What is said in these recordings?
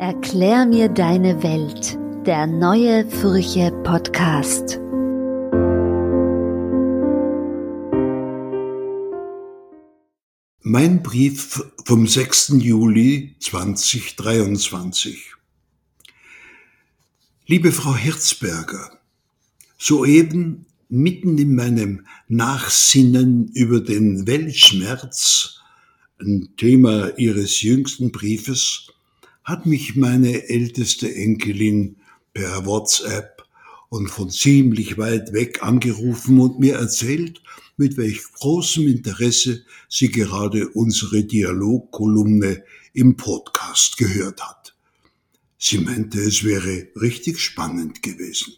Erklär mir deine Welt, der neue Furche Podcast. Mein Brief vom 6. Juli 2023. Liebe Frau Herzberger, soeben mitten in meinem Nachsinnen über den Weltschmerz, ein Thema Ihres jüngsten Briefes, hat mich meine älteste Enkelin per WhatsApp und von ziemlich weit weg angerufen und mir erzählt, mit welch großem Interesse sie gerade unsere Dialogkolumne im Podcast gehört hat. Sie meinte, es wäre richtig spannend gewesen.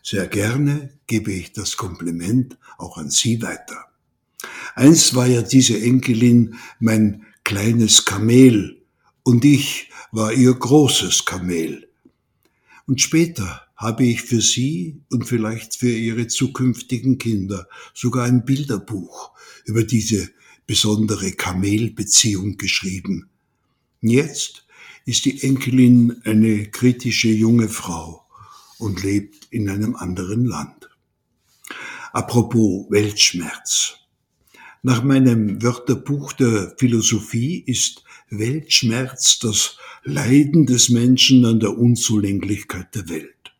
Sehr gerne gebe ich das Kompliment auch an Sie weiter. Einst war ja diese Enkelin mein kleines Kamel und ich war ihr großes Kamel. Und später habe ich für sie und vielleicht für ihre zukünftigen Kinder sogar ein Bilderbuch über diese besondere Kamelbeziehung geschrieben. Jetzt ist die Enkelin eine kritische junge Frau und lebt in einem anderen Land. Apropos Weltschmerz. Nach meinem Wörterbuch der Philosophie ist Weltschmerz das Leiden des Menschen an der Unzulänglichkeit der Welt.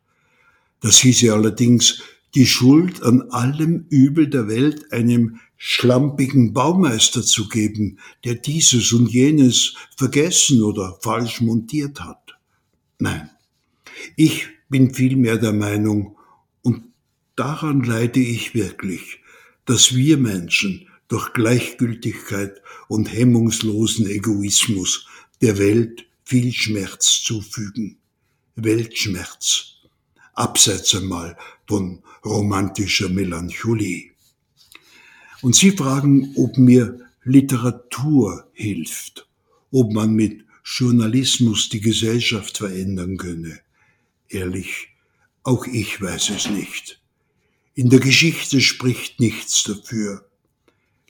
Das hieße allerdings, die Schuld an allem Übel der Welt einem schlampigen Baumeister zu geben, der dieses und jenes vergessen oder falsch montiert hat. Nein, ich bin vielmehr der Meinung, und daran leide ich wirklich, dass wir Menschen durch Gleichgültigkeit und hemmungslosen Egoismus der Welt viel Schmerz zufügen. Weltschmerz. Abseits einmal von romantischer Melancholie. Und Sie fragen, ob mir Literatur hilft, ob man mit Journalismus die Gesellschaft verändern könne. Ehrlich, auch ich weiß es nicht. In der Geschichte spricht nichts dafür.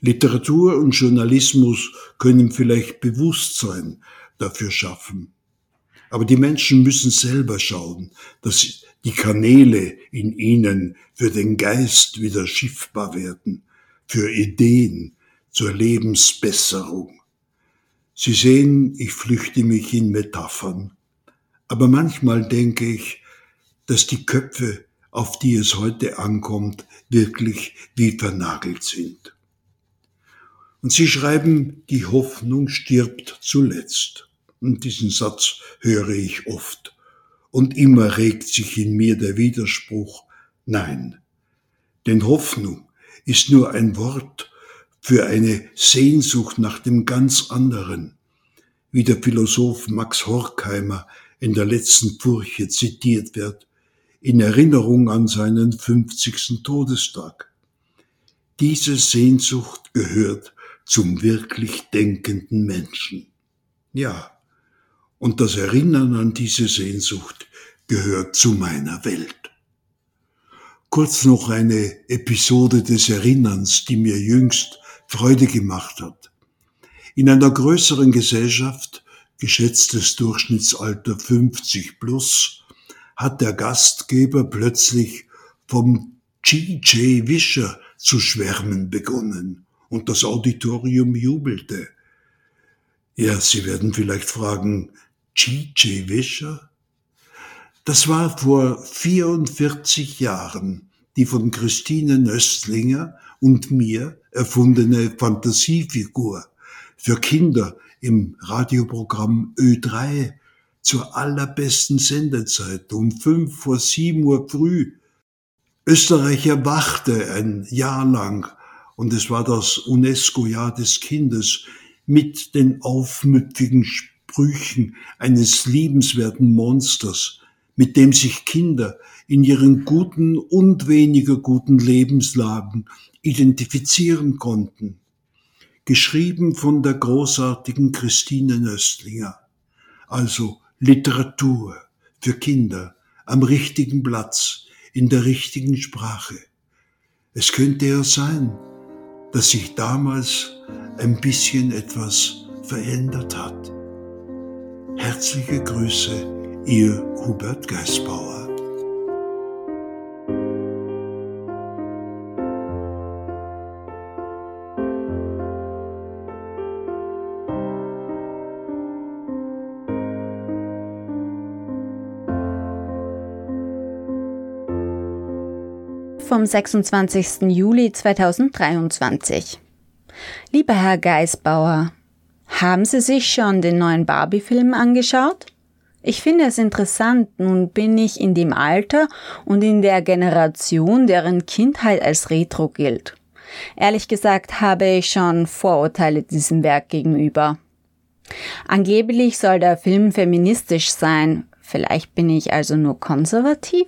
Literatur und Journalismus können vielleicht Bewusstsein dafür schaffen. Aber die Menschen müssen selber schauen, dass die Kanäle in ihnen für den Geist wieder schiffbar werden, für Ideen, zur Lebensbesserung. Sie sehen, ich flüchte mich in Metaphern, aber manchmal denke ich, dass die Köpfe, auf die es heute ankommt, wirklich wie vernagelt sind. Und sie schreiben, die Hoffnung stirbt zuletzt. Und diesen Satz höre ich oft. Und immer regt sich in mir der Widerspruch, nein. Denn Hoffnung ist nur ein Wort für eine Sehnsucht nach dem ganz anderen, wie der Philosoph Max Horkheimer in der letzten Furche zitiert wird, in Erinnerung an seinen 50. Todestag. Diese Sehnsucht gehört zum wirklich denkenden Menschen. Ja, und das Erinnern an diese Sehnsucht gehört zu meiner Welt. Kurz noch eine Episode des Erinnerns, die mir jüngst Freude gemacht hat. In einer größeren Gesellschaft, geschätztes Durchschnittsalter 50 plus, hat der Gastgeber plötzlich vom G.J. Wischer zu schwärmen begonnen und das Auditorium jubelte. Ja, Sie werden vielleicht fragen, G.J. Wischer? Das war vor 44 Jahren die von Christine Nöstlinger und mir erfundene Fantasiefigur für Kinder im Radioprogramm Ö3 zur allerbesten Sendezeit um fünf vor sieben Uhr früh. Österreich erwachte ein Jahr lang und es war das UNESCO-Jahr des Kindes mit den aufmüpfigen Sprüchen eines liebenswerten Monsters, mit dem sich Kinder in ihren guten und weniger guten Lebenslagen identifizieren konnten. Geschrieben von der großartigen Christine Nöstlinger. Also Literatur für Kinder am richtigen Platz, in der richtigen Sprache. Es könnte ja sein, dass sich damals ein bisschen etwas verändert hat. Herzliche Grüße, Ihr Hubert Geisbauer. Vom 26. Juli 2023. Lieber Herr Geisbauer, haben Sie sich schon den neuen Barbie-Film angeschaut? Ich finde es interessant, nun bin ich in dem Alter und in der Generation, deren Kindheit als Retro gilt. Ehrlich gesagt habe ich schon Vorurteile diesem Werk gegenüber. Angeblich soll der Film feministisch sein, vielleicht bin ich also nur konservativ?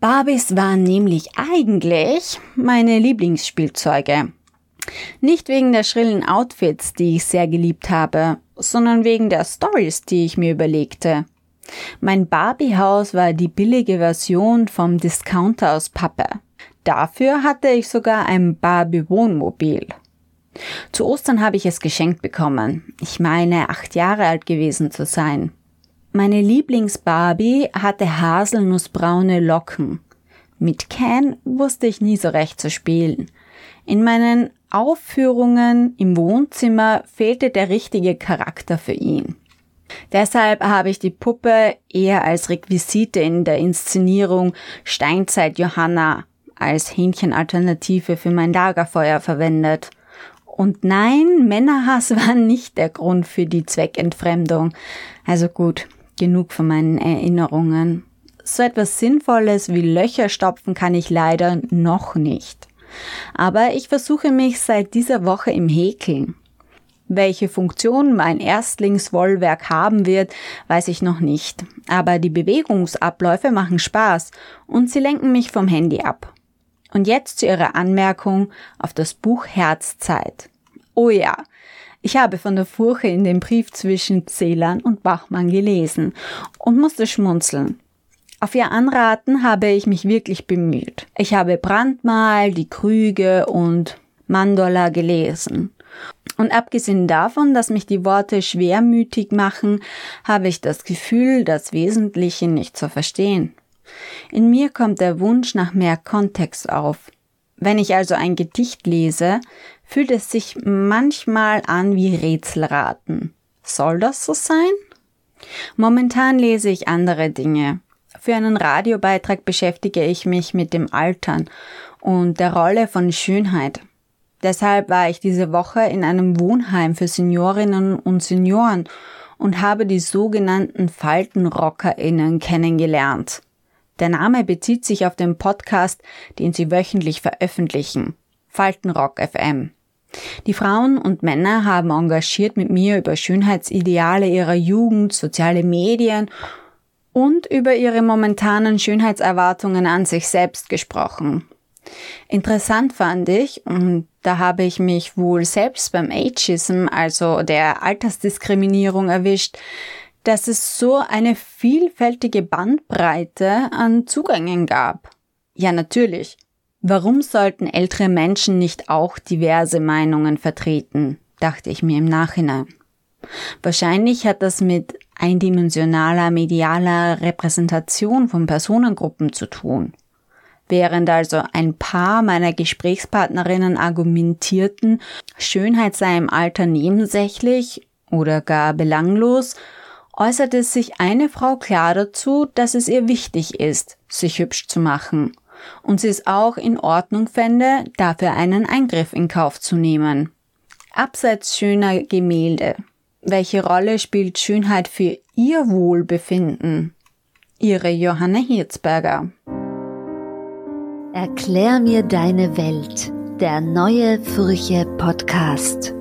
Barbies waren nämlich eigentlich meine Lieblingsspielzeuge. Nicht wegen der schrillen Outfits, die ich sehr geliebt habe, sondern wegen der Stories, die ich mir überlegte. Mein Barbie-Haus war die billige Version vom Discounter aus Pappe. Dafür hatte ich sogar ein Barbie-Wohnmobil. Zu Ostern habe ich es geschenkt bekommen. Ich meine, acht Jahre alt gewesen zu sein. Meine Lieblingsbarbie hatte haselnussbraune Locken. Mit Ken wusste ich nie so recht zu spielen. In meinen Aufführungen im Wohnzimmer fehlte der richtige Charakter für ihn. Deshalb habe ich die Puppe eher als Requisite in der Inszenierung Steinzeit Johanna als Hähnchenalternative für mein Lagerfeuer verwendet. Und nein, Männerhass war nicht der Grund für die Zweckentfremdung. Also gut, genug von meinen Erinnerungen. So etwas Sinnvolles wie Löcher stopfen kann ich leider noch nicht. Aber ich versuche mich seit dieser Woche im Häkeln. Welche Funktion mein Erstlingswollwerk haben wird, weiß ich noch nicht. Aber die Bewegungsabläufe machen Spaß und sie lenken mich vom Handy ab. Und jetzt zu Ihrer Anmerkung auf das Buch Herzzeit. Oh ja, ich habe von der Furche in dem Brief zwischen Celan und Bachmann gelesen und musste schmunzeln. Auf ihr Anraten habe ich mich wirklich bemüht. Ich habe Brandmal, die Krüge und Mandola gelesen. Und abgesehen davon, dass mich die Worte schwermütig machen, habe ich das Gefühl, das Wesentliche nicht zu verstehen. In mir kommt der Wunsch nach mehr Kontext auf. Wenn ich also ein Gedicht lese, fühlt es sich manchmal an wie Rätselraten. Soll das so sein? Momentan lese ich andere Dinge. Für einen Radiobeitrag beschäftige ich mich mit dem Altern und der Rolle von Schönheit. Deshalb war ich diese Woche in einem Wohnheim für Seniorinnen und Senioren und habe die sogenannten Faltenrockerinnen kennengelernt. Der Name bezieht sich auf den Podcast, den sie wöchentlich veröffentlichen. Faltenrock FM. Die Frauen und Männer haben engagiert mit mir über Schönheitsideale ihrer Jugend, soziale Medien und über ihre momentanen Schönheitserwartungen an sich selbst gesprochen. Interessant fand ich, und da habe ich mich wohl selbst beim Ageism, also der Altersdiskriminierung erwischt, dass es so eine vielfältige Bandbreite an Zugängen gab. Ja, natürlich. Warum sollten ältere Menschen nicht auch diverse Meinungen vertreten, dachte ich mir im Nachhinein. Wahrscheinlich hat das mit eindimensionaler medialer Repräsentation von Personengruppen zu tun. Während also ein paar meiner Gesprächspartnerinnen argumentierten, Schönheit sei im Alter nebensächlich oder gar belanglos, äußerte sich eine Frau klar dazu, dass es ihr wichtig ist, sich hübsch zu machen und sie es auch in Ordnung fände, dafür einen Eingriff in Kauf zu nehmen. Abseits schöner Gemälde. Welche Rolle spielt Schönheit für ihr Wohlbefinden? Ihre Johanna Hirzberger. Erklär mir deine Welt. Der neue Furche Podcast.